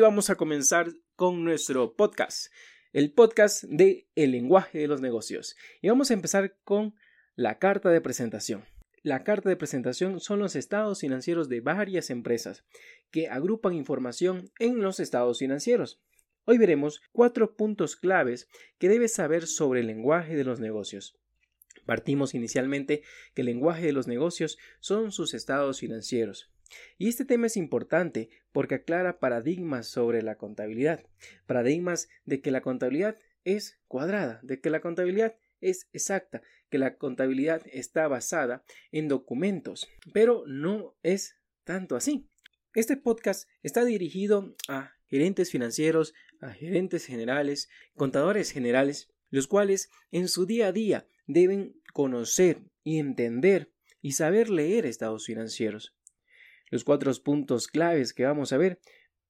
Vamos a comenzar con nuestro podcast, el podcast de El lenguaje de los negocios. Y vamos a empezar con la carta de presentación. La carta de presentación son los estados financieros de varias empresas que agrupan información en los estados financieros. Hoy veremos cuatro puntos claves que debes saber sobre el lenguaje de los negocios. Partimos inicialmente que el lenguaje de los negocios son sus estados financieros. Y este tema es importante porque aclara paradigmas sobre la contabilidad, paradigmas de que la contabilidad es cuadrada, de que la contabilidad es exacta, que la contabilidad está basada en documentos, pero no es tanto así. Este podcast está dirigido a gerentes financieros, a gerentes generales, contadores generales, los cuales en su día a día deben conocer y entender y saber leer estados financieros los cuatro puntos claves que vamos a ver.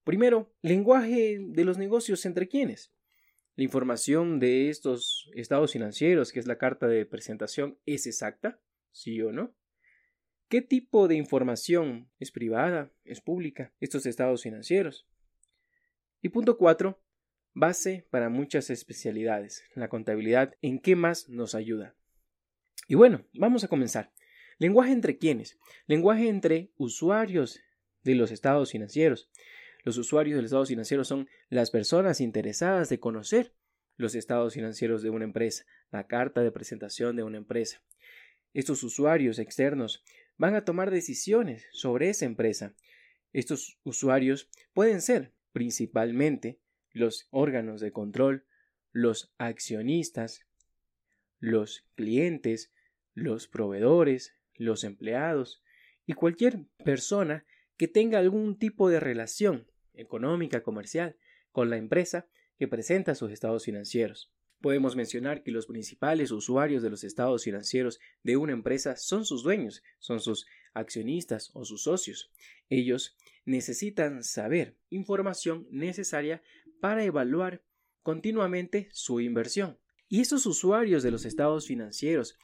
Primero, lenguaje de los negocios entre quienes. La información de estos estados financieros, que es la carta de presentación, es exacta, sí o no. ¿Qué tipo de información es privada, es pública, estos estados financieros? Y punto cuatro, base para muchas especialidades. La contabilidad, ¿en qué más nos ayuda? Y bueno, vamos a comenzar. Lenguaje entre quiénes? Lenguaje entre usuarios de los estados financieros. Los usuarios de los estados financieros son las personas interesadas de conocer los estados financieros de una empresa, la carta de presentación de una empresa. Estos usuarios externos van a tomar decisiones sobre esa empresa. Estos usuarios pueden ser principalmente los órganos de control, los accionistas, los clientes, los proveedores, los empleados y cualquier persona que tenga algún tipo de relación económica, comercial, con la empresa que presenta sus estados financieros. Podemos mencionar que los principales usuarios de los estados financieros de una empresa son sus dueños, son sus accionistas o sus socios. Ellos necesitan saber información necesaria para evaluar continuamente su inversión. Y estos usuarios de los estados financieros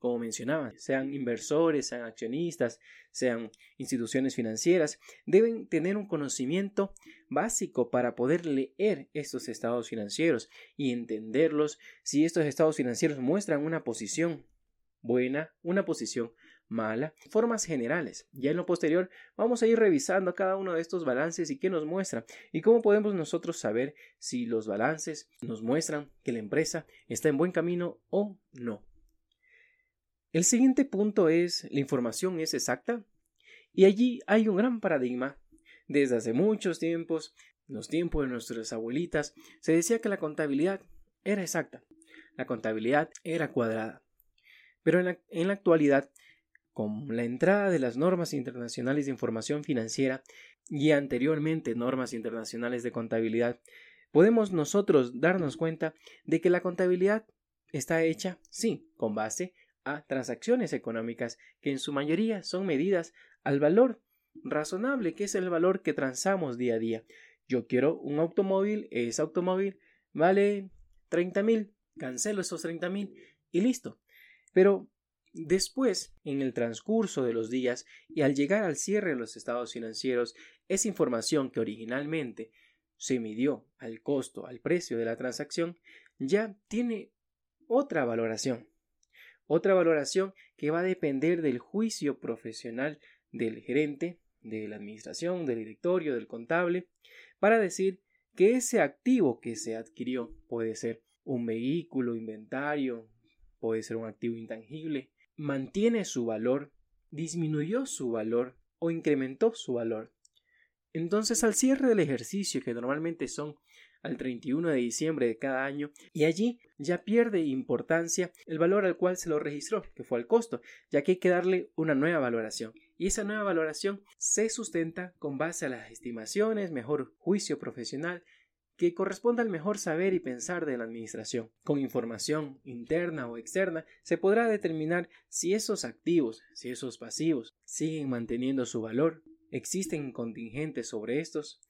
como mencionaba, sean inversores, sean accionistas, sean instituciones financieras, deben tener un conocimiento básico para poder leer estos estados financieros y entenderlos si estos estados financieros muestran una posición buena, una posición mala, formas generales. Ya en lo posterior vamos a ir revisando cada uno de estos balances y qué nos muestra y cómo podemos nosotros saber si los balances nos muestran que la empresa está en buen camino o no. El siguiente punto es la información es exacta y allí hay un gran paradigma. Desde hace muchos tiempos, en los tiempos de nuestras abuelitas, se decía que la contabilidad era exacta, la contabilidad era cuadrada. Pero en la, en la actualidad, con la entrada de las normas internacionales de información financiera y anteriormente normas internacionales de contabilidad, podemos nosotros darnos cuenta de que la contabilidad está hecha, sí, con base transacciones económicas que en su mayoría son medidas al valor razonable, que es el valor que transamos día a día. Yo quiero un automóvil, ese automóvil vale 30 mil, cancelo esos 30 mil y listo. Pero después, en el transcurso de los días y al llegar al cierre de los estados financieros, esa información que originalmente se midió al costo, al precio de la transacción, ya tiene otra valoración. Otra valoración que va a depender del juicio profesional del gerente, de la administración, del directorio, del contable, para decir que ese activo que se adquirió puede ser un vehículo, inventario, puede ser un activo intangible, mantiene su valor, disminuyó su valor o incrementó su valor. Entonces al cierre del ejercicio, que normalmente son al 31 de diciembre de cada año y allí ya pierde importancia el valor al cual se lo registró, que fue el costo, ya que hay que darle una nueva valoración. Y esa nueva valoración se sustenta con base a las estimaciones, mejor juicio profesional, que corresponda al mejor saber y pensar de la Administración. Con información interna o externa se podrá determinar si esos activos, si esos pasivos siguen manteniendo su valor, existen contingentes sobre estos,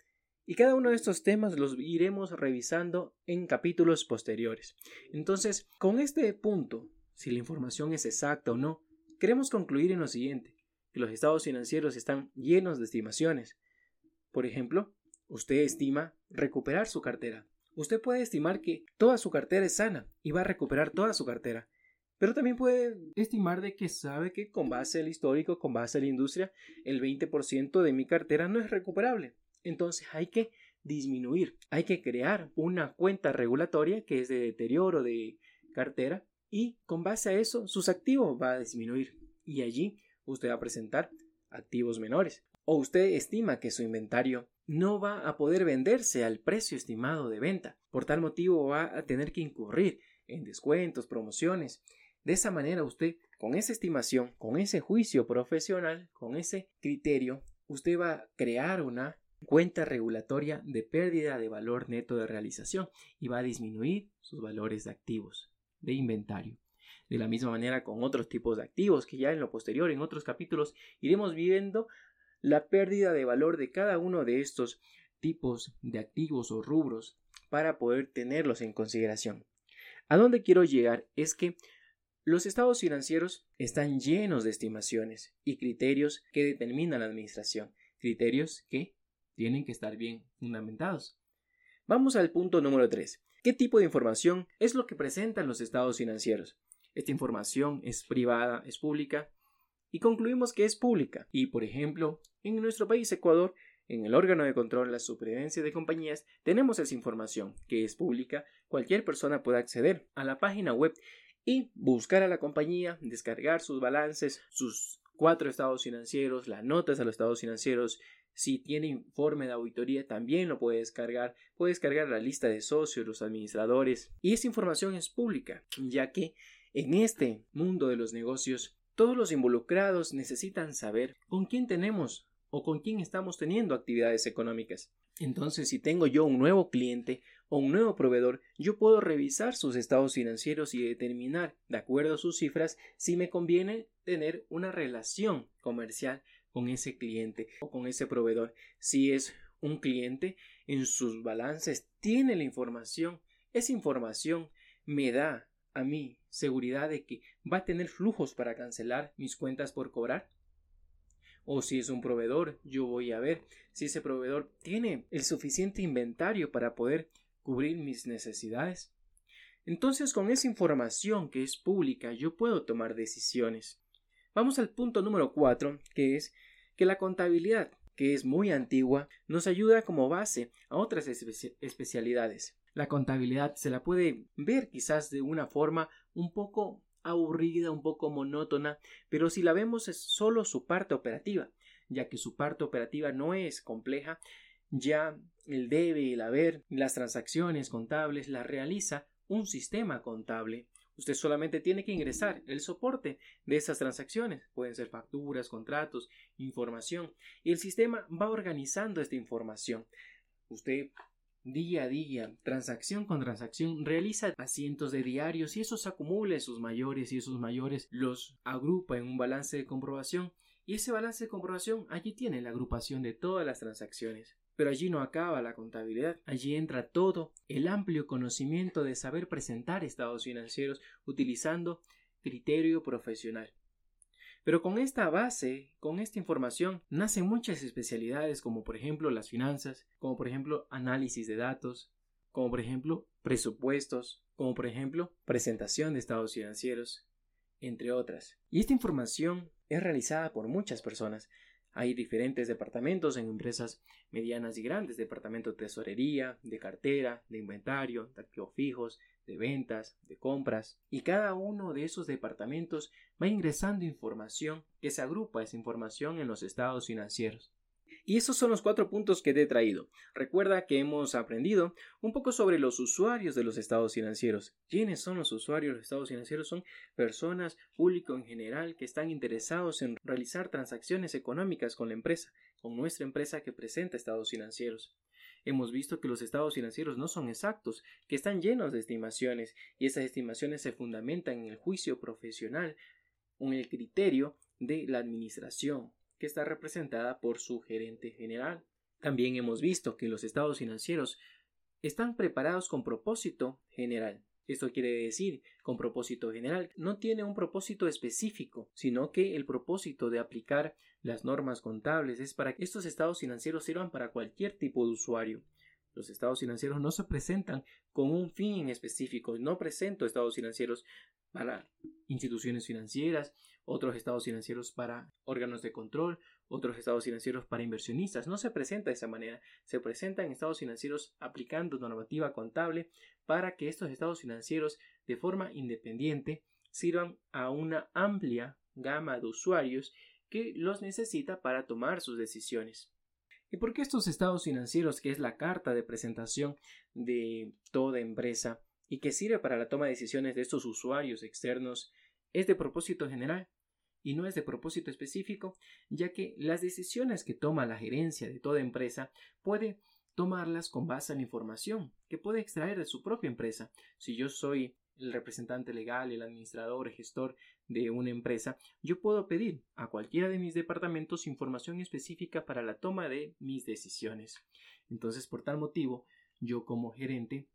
y cada uno de estos temas los iremos revisando en capítulos posteriores. Entonces, con este punto, si la información es exacta o no, queremos concluir en lo siguiente, que los estados financieros están llenos de estimaciones. Por ejemplo, Usted estima recuperar su cartera. Usted puede estimar que toda su cartera es sana y va a recuperar toda su cartera. Pero también puede estimar de que sabe que con base al histórico, con base a la industria, el 20% de mi cartera no es recuperable. Entonces hay que disminuir, hay que crear una cuenta regulatoria que es de deterioro de cartera y con base a eso sus activos va a disminuir y allí usted va a presentar activos menores. O usted estima que su inventario no va a poder venderse al precio estimado de venta. Por tal motivo va a tener que incurrir en descuentos, promociones de esa manera usted, con esa estimación, con ese juicio profesional, con ese criterio, usted va a crear una cuenta regulatoria de pérdida de valor neto de realización y va a disminuir sus valores de activos, de inventario. De la misma manera con otros tipos de activos que ya en lo posterior, en otros capítulos, iremos viendo la pérdida de valor de cada uno de estos tipos de activos o rubros para poder tenerlos en consideración. A dónde quiero llegar es que los estados financieros están llenos de estimaciones y criterios que determinan la administración, criterios que tienen que estar bien fundamentados. Vamos al punto número 3. ¿Qué tipo de información es lo que presentan los estados financieros? Esta información es privada, es pública, y concluimos que es pública. Y, por ejemplo, en nuestro país, Ecuador, en el órgano de control de la supervivencia de compañías tenemos esa información que es pública, cualquier persona puede acceder a la página web y buscar a la compañía, descargar sus balances, sus cuatro estados financieros, las notas a los estados financieros. Si tiene informe de auditoría, también lo puede descargar. Puede descargar la lista de socios, los administradores. Y esa información es pública, ya que en este mundo de los negocios, todos los involucrados necesitan saber con quién tenemos o con quién estamos teniendo actividades económicas. Entonces, si tengo yo un nuevo cliente o un nuevo proveedor, yo puedo revisar sus estados financieros y determinar, de acuerdo a sus cifras, si me conviene tener una relación comercial con ese cliente o con ese proveedor. Si es un cliente, en sus balances tiene la información. Esa información me da a mí seguridad de que va a tener flujos para cancelar mis cuentas por cobrar o si es un proveedor, yo voy a ver si ese proveedor tiene el suficiente inventario para poder cubrir mis necesidades. Entonces, con esa información que es pública, yo puedo tomar decisiones. Vamos al punto número 4, que es que la contabilidad, que es muy antigua, nos ayuda como base a otras especialidades. La contabilidad se la puede ver quizás de una forma un poco aburrida, un poco monótona, pero si la vemos es solo su parte operativa, ya que su parte operativa no es compleja, ya el debe, el haber, las transacciones contables las realiza un sistema contable. Usted solamente tiene que ingresar el soporte de esas transacciones. Pueden ser facturas, contratos, información. Y el sistema va organizando esta información. Usted día a día, transacción con transacción, realiza a cientos de diarios y esos acumula sus mayores y esos mayores los agrupa en un balance de comprobación y ese balance de comprobación allí tiene la agrupación de todas las transacciones. Pero allí no acaba la contabilidad, allí entra todo el amplio conocimiento de saber presentar estados financieros utilizando criterio profesional. Pero con esta base, con esta información, nacen muchas especialidades como por ejemplo las finanzas, como por ejemplo análisis de datos, como por ejemplo presupuestos, como por ejemplo presentación de estados financieros, entre otras. Y esta información es realizada por muchas personas. Hay diferentes departamentos en empresas medianas y grandes, departamento de tesorería, de cartera, de inventario, de activos fijos, de ventas, de compras, y cada uno de esos departamentos va ingresando información que se agrupa esa información en los estados financieros. Y esos son los cuatro puntos que te he traído. Recuerda que hemos aprendido un poco sobre los usuarios de los estados financieros. ¿Quiénes son los usuarios de los estados financieros? Son personas, público en general, que están interesados en realizar transacciones económicas con la empresa, con nuestra empresa que presenta estados financieros. Hemos visto que los estados financieros no son exactos, que están llenos de estimaciones, y esas estimaciones se fundamentan en el juicio profesional, en el criterio de la administración, que está representada por su gerente general. También hemos visto que los estados financieros están preparados con propósito general, Esto quiere decir, con propósito general, no tiene un propósito específico, sino que el propósito de aplicar las normas contables es para que estos estados financieros sirvan para cualquier tipo de usuario. Los estados financieros no se presentan con un fin específico. No presento estados financieros para instituciones financieras, otros estados financieros para órganos de control, otros estados financieros para inversionistas. No se presenta de esa manera. Se presentan estados financieros aplicando normativa contable para que estos estados financieros de forma independiente sirvan a una amplia gama de usuarios que los necesita para tomar sus decisiones. ¿Y por qué estos estados financieros, que es la carta de presentación de toda empresa y que sirve para la toma de decisiones de estos usuarios externos, es de propósito general? Y no es de propósito específico, ya que las decisiones que toma la gerencia de toda empresa puede tomarlas con base en la información que puede extraer de su propia empresa. Si yo soy el representante legal, el administrador, el gestor de una empresa, yo puedo pedir a cualquiera de mis departamentos información específica para la toma de mis decisiones. Entonces, por tal motivo, yo como gerente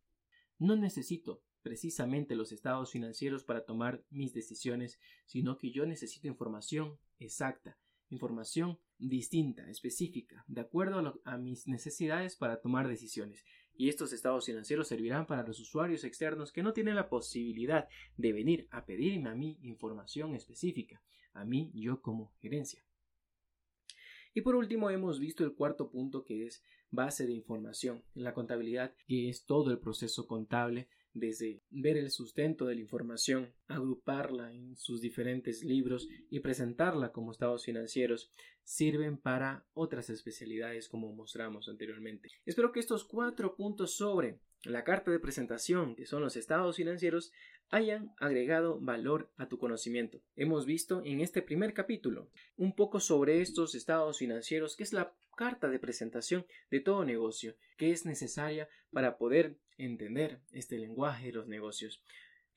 no necesito precisamente los estados financieros para tomar mis decisiones, sino que yo necesito información exacta, información distinta, específica, de acuerdo a, mis necesidades para tomar decisiones. Y estos estados financieros servirán para los usuarios externos que no tienen la posibilidad de venir a pedirme a mí información específica, a mí yo como gerencia. Y por último hemos visto el cuarto punto que es base de información la contabilidad, que es todo el proceso contable desde ver el sustento de la información, agruparla en sus diferentes libros y presentarla como estados financieros, sirven para otras especialidades como mostramos anteriormente. Espero que estos cuatro puntos sobre la carta de presentación, que son los estados financieros, hayan agregado valor a tu conocimiento. Hemos visto en este primer capítulo un poco sobre estos estados financieros, que es la carta de presentación de todo negocio, que es necesaria para poder entender este lenguaje de los negocios.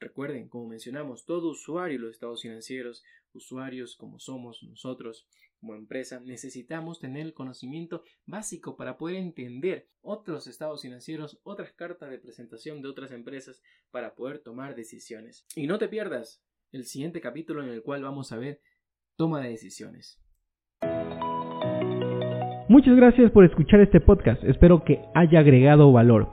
Recuerden, como mencionamos, todo usuario de los estados financieros, usuarios como somos nosotros como empresa, necesitamos tener el conocimiento básico para poder entender otros estados financieros, otras cartas de presentación de otras empresas para poder tomar decisiones. Y no te pierdas el siguiente capítulo en el cual vamos a ver toma de decisiones. Muchas gracias por escuchar este podcast, espero que haya agregado valor.